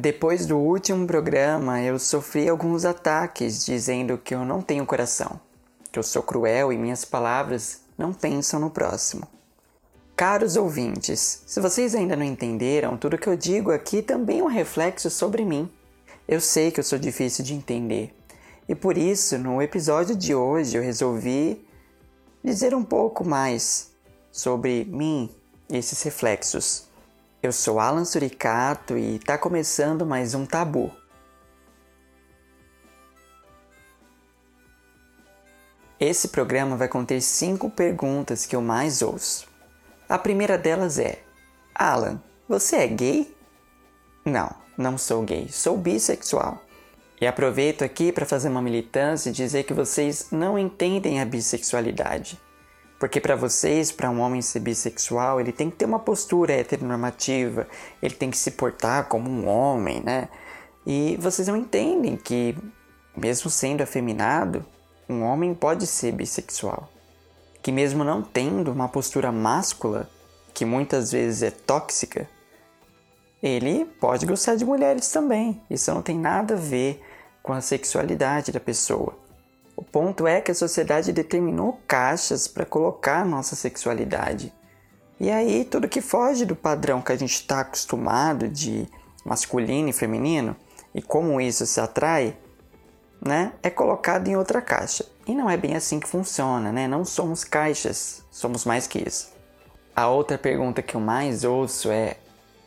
Depois do último programa, eu sofri alguns ataques dizendo que eu não tenho coração, que eu sou cruel e minhas palavras não pensam no próximo. Caros ouvintes, se vocês ainda não entenderam, tudo que eu digo aqui também é um reflexo sobre mim. Eu sei que eu sou difícil de entender, e por isso, no episódio de hoje, eu resolvi dizer um pouco mais sobre mim e esses reflexos. Eu sou Alan Suricato e está começando mais um Tabu. Esse programa vai conter cinco perguntas que eu mais ouço. A primeira delas é: Alan, você é gay? Não, não sou gay, sou bissexual. E aproveito aqui para fazer uma militância e dizer que vocês não entendem a bissexualidade. Porque para vocês, para um homem ser bissexual, ele tem que ter uma postura heteronormativa, ele tem que se portar como um homem, né? E vocês não entendem que, mesmo sendo afeminado, um homem pode ser bissexual. Que mesmo não tendo uma postura máscula, que muitas vezes é tóxica, ele pode gostar de mulheres também. Isso não tem nada a ver com a sexualidade da pessoa. O ponto é que a sociedade determinou caixas para colocar a nossa sexualidade. E aí, tudo que foge do padrão que a gente está acostumado de masculino e feminino, e como isso se atrai, né, é colocado em outra caixa. E não é bem assim que funciona, né? Não somos caixas, somos mais que isso. A outra pergunta que eu mais ouço é: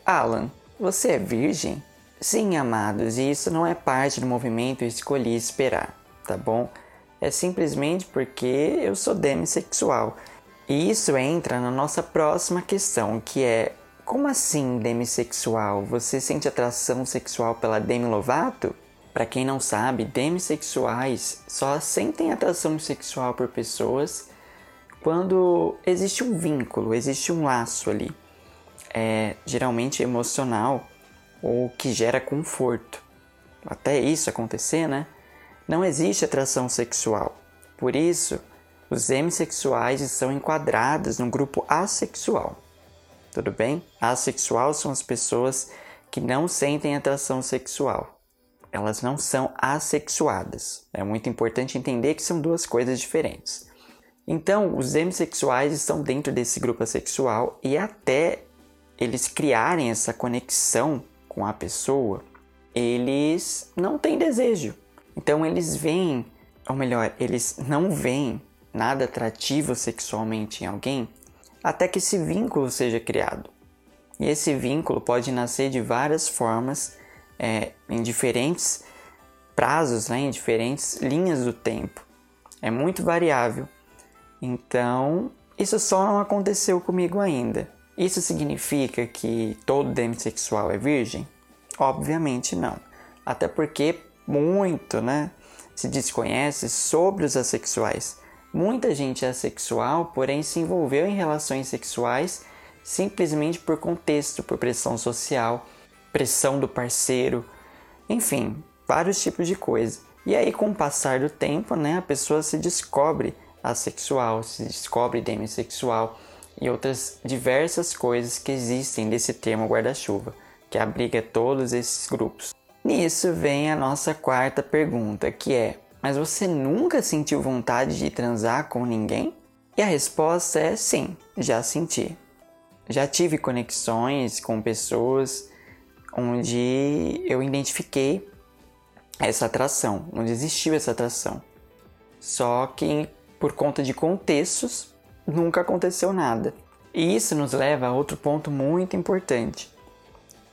Alan, você é virgem? Sim, amados, e isso não é parte do movimento escolhi esperar, tá bom? É simplesmente porque eu sou demissexual. E isso entra na nossa próxima questão, que é como assim demissexual? Você sente atração sexual pela Demi Lovato? Para quem não sabe, demissexuais só sentem atração sexual por pessoas quando existe um vínculo, existe um laço ali, é, geralmente emocional ou que gera conforto. Até isso acontecer, né? Não existe atração sexual. Por isso, os demissexuais são enquadrados no grupo assexual. Tudo bem? Assexual são as pessoas que não sentem atração sexual. Elas não são assexuadas. É muito importante entender que são duas coisas diferentes. Então, os demissexuais estão dentro desse grupo assexual e até eles criarem essa conexão com a pessoa, eles não têm desejo. Então eles veem, ou melhor, eles não veem nada atrativo sexualmente em alguém até que esse vínculo seja criado. E esse vínculo pode nascer de várias formas, é, em diferentes prazos, né, em diferentes linhas do tempo. É muito variável. Então, isso só não aconteceu comigo ainda. Isso significa que todo demissexual é virgem? Obviamente não. Até porque muito, né? Se desconhece sobre os assexuais. Muita gente é assexual, porém se envolveu em relações sexuais simplesmente por contexto, por pressão social, pressão do parceiro, enfim, vários tipos de coisa. E aí, com o passar do tempo, né, a pessoa se descobre assexual, se descobre demissexual e outras diversas coisas que existem desse termo guarda-chuva, que abriga todos esses grupos. Nisso vem a nossa quarta pergunta, que é: Mas você nunca sentiu vontade de transar com ninguém? E a resposta é sim, já senti. Já tive conexões com pessoas onde eu identifiquei essa atração, onde existiu essa atração. Só que por conta de contextos nunca aconteceu nada. E isso nos leva a outro ponto muito importante,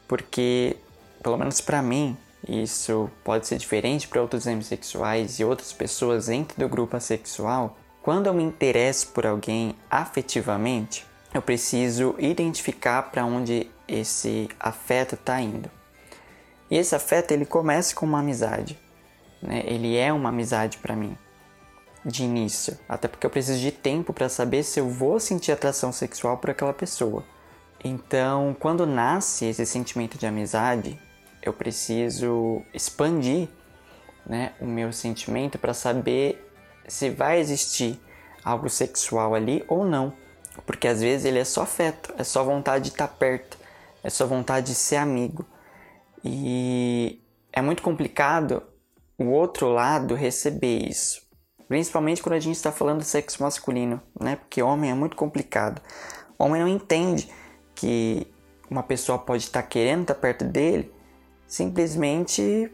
porque pelo menos para mim, isso pode ser diferente para outros demissexuais e outras pessoas dentro do grupo assexual. Quando eu me interesso por alguém afetivamente, eu preciso identificar para onde esse afeto está indo. E esse afeto ele começa com uma amizade, né? Ele é uma amizade para mim de início, até porque eu preciso de tempo para saber se eu vou sentir atração sexual por aquela pessoa. Então, quando nasce esse sentimento de amizade, eu preciso expandir né, o meu sentimento para saber se vai existir algo sexual ali ou não. Porque às vezes ele é só afeto, é só vontade de estar perto, é só vontade de ser amigo. E é muito complicado o outro lado receber isso. Principalmente quando a gente está falando do sexo masculino, né? Porque homem é muito complicado. Homem não entende que uma pessoa pode estar tá querendo estar tá perto dele simplesmente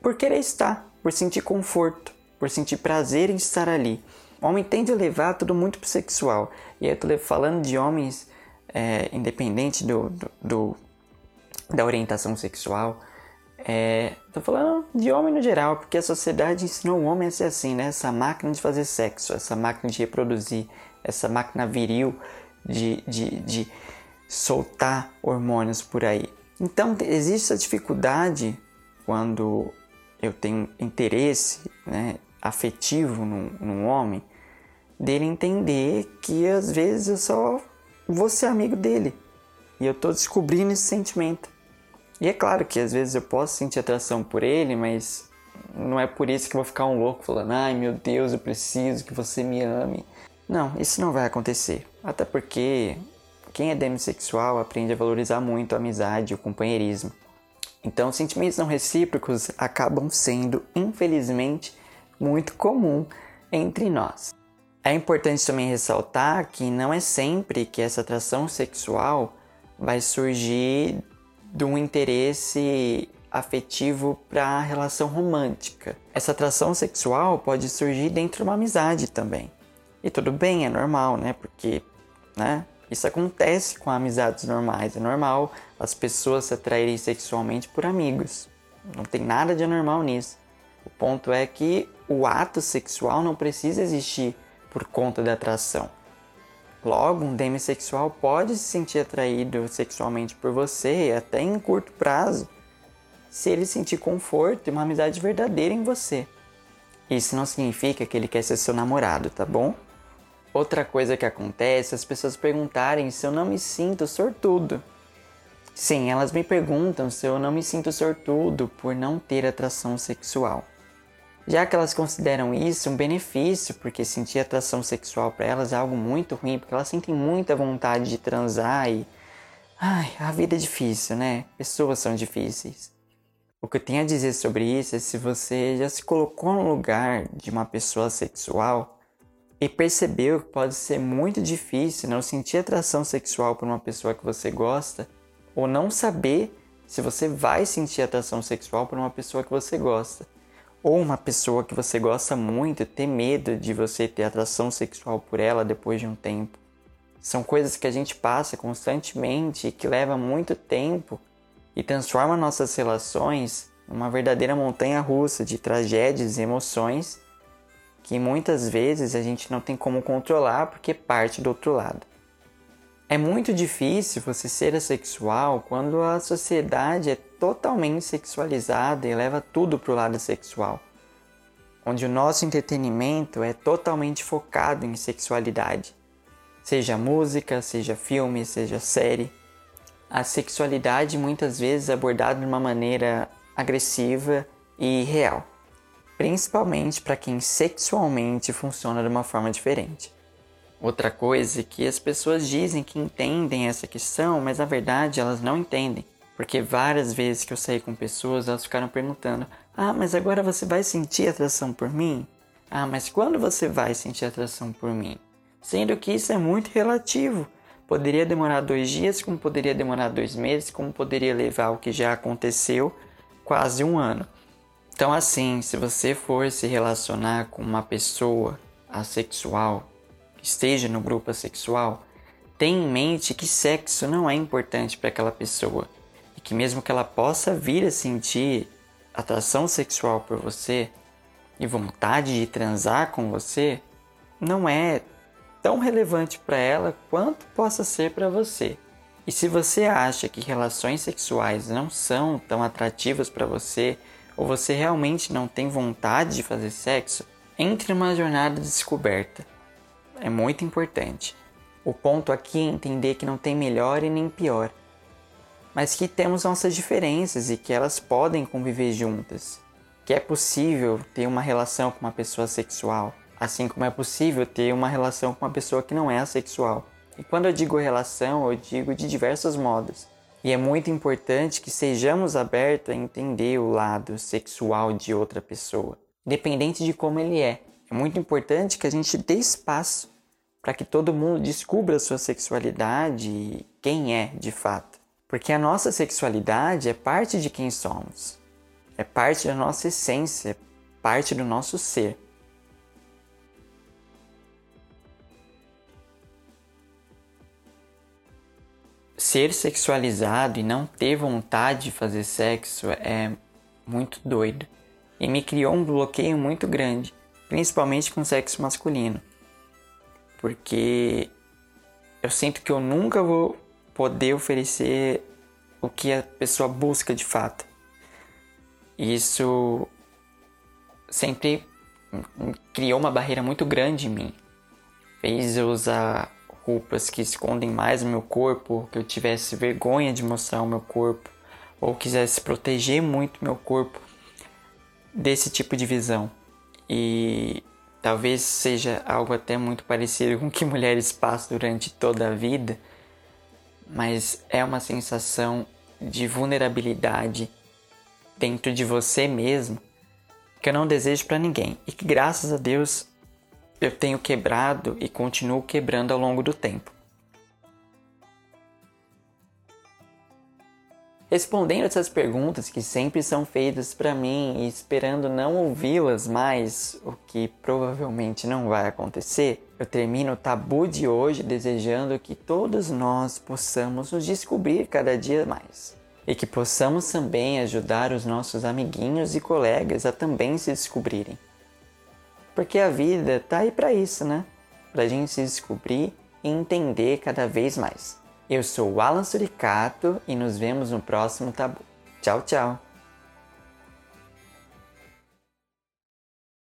por querer estar, por sentir conforto, por sentir prazer em estar ali. O homem tende a levar tudo muito pro sexual. E eu tô falando de homens é, independente do, do, do, da orientação sexual. É, tô falando de homem no geral, porque a sociedade ensinou o homem a ser assim, né? Essa máquina de fazer sexo, essa máquina de reproduzir, essa máquina viril de, de, de soltar hormônios por aí. Então existe essa dificuldade quando eu tenho interesse né, afetivo num, num homem, dele entender que às vezes eu só vou ser amigo dele e eu tô descobrindo esse sentimento. E é claro que às vezes eu posso sentir atração por ele, mas não é por isso que eu vou ficar um louco falando: ai meu Deus, eu preciso que você me ame. Não, isso não vai acontecer. Até porque quem é demissexual aprende a valorizar muito a amizade e o companheirismo. Então, sentimentos não recíprocos acabam sendo, infelizmente, muito comum entre nós. É importante também ressaltar que não é sempre que essa atração sexual vai surgir de um interesse afetivo para a relação romântica. Essa atração sexual pode surgir dentro de uma amizade também. E tudo bem, é normal, né? Porque, né? Isso acontece com amizades normais. É normal as pessoas se atraírem sexualmente por amigos. Não tem nada de anormal nisso. O ponto é que o ato sexual não precisa existir por conta da atração. Logo, um demissexual pode se sentir atraído sexualmente por você, até em curto prazo, se ele sentir conforto e uma amizade verdadeira em você. Isso não significa que ele quer ser seu namorado, tá bom? Outra coisa que acontece é as pessoas perguntarem se eu não me sinto sortudo. Sim, elas me perguntam se eu não me sinto sortudo por não ter atração sexual. Já que elas consideram isso um benefício, porque sentir atração sexual para elas é algo muito ruim, porque elas sentem muita vontade de transar e. Ai, a vida é difícil, né? Pessoas são difíceis. O que eu tenho a dizer sobre isso é se você já se colocou no lugar de uma pessoa sexual, e percebeu que pode ser muito difícil não sentir atração sexual por uma pessoa que você gosta ou não saber se você vai sentir atração sexual por uma pessoa que você gosta. Ou uma pessoa que você gosta muito ter medo de você ter atração sexual por ela depois de um tempo. São coisas que a gente passa constantemente e que leva muito tempo e transforma nossas relações numa verdadeira montanha russa de tragédias e emoções que muitas vezes a gente não tem como controlar porque parte do outro lado. É muito difícil você ser assexual quando a sociedade é totalmente sexualizada e leva tudo para o lado sexual, onde o nosso entretenimento é totalmente focado em sexualidade, seja música, seja filme, seja série. A sexualidade muitas vezes é abordada de uma maneira agressiva e real principalmente para quem sexualmente funciona de uma forma diferente. Outra coisa é que as pessoas dizem que entendem essa questão, mas na verdade elas não entendem. Porque várias vezes que eu saí com pessoas, elas ficaram perguntando: Ah, mas agora você vai sentir atração por mim? Ah, mas quando você vai sentir atração por mim? Sendo que isso é muito relativo. Poderia demorar dois dias, como poderia demorar dois meses, como poderia levar o que já aconteceu quase um ano. Então, assim, se você for se relacionar com uma pessoa assexual, que esteja no grupo assexual, tenha em mente que sexo não é importante para aquela pessoa e que, mesmo que ela possa vir a sentir atração sexual por você e vontade de transar com você, não é tão relevante para ela quanto possa ser para você. E se você acha que relações sexuais não são tão atrativas para você, ou você realmente não tem vontade de fazer sexo, entre numa jornada de descoberta. É muito importante. O ponto aqui é entender que não tem melhor e nem pior, mas que temos nossas diferenças e que elas podem conviver juntas. Que é possível ter uma relação com uma pessoa sexual, assim como é possível ter uma relação com uma pessoa que não é assexual. E quando eu digo relação, eu digo de diversos modos. E é muito importante que sejamos abertos a entender o lado sexual de outra pessoa, independente de como ele é. É muito importante que a gente dê espaço para que todo mundo descubra a sua sexualidade e quem é de fato. Porque a nossa sexualidade é parte de quem somos, é parte da nossa essência, é parte do nosso ser. Ser sexualizado e não ter vontade de fazer sexo é muito doido. E me criou um bloqueio muito grande, principalmente com sexo masculino. Porque eu sinto que eu nunca vou poder oferecer o que a pessoa busca de fato. Isso sempre criou uma barreira muito grande em mim. Fez eu usar roupas que escondem mais o meu corpo, que eu tivesse vergonha de mostrar o meu corpo, ou quisesse proteger muito meu corpo desse tipo de visão. E talvez seja algo até muito parecido com o que mulheres passam durante toda a vida, mas é uma sensação de vulnerabilidade dentro de você mesmo que eu não desejo para ninguém e que graças a Deus eu tenho quebrado e continuo quebrando ao longo do tempo. Respondendo essas perguntas que sempre são feitas para mim e esperando não ouvi-las mais, o que provavelmente não vai acontecer, eu termino o tabu de hoje desejando que todos nós possamos nos descobrir cada dia mais e que possamos também ajudar os nossos amiguinhos e colegas a também se descobrirem. Porque a vida tá aí para isso, né? Pra gente se descobrir e entender cada vez mais. Eu sou o Alan Suricato e nos vemos no próximo tabu. Tchau, tchau!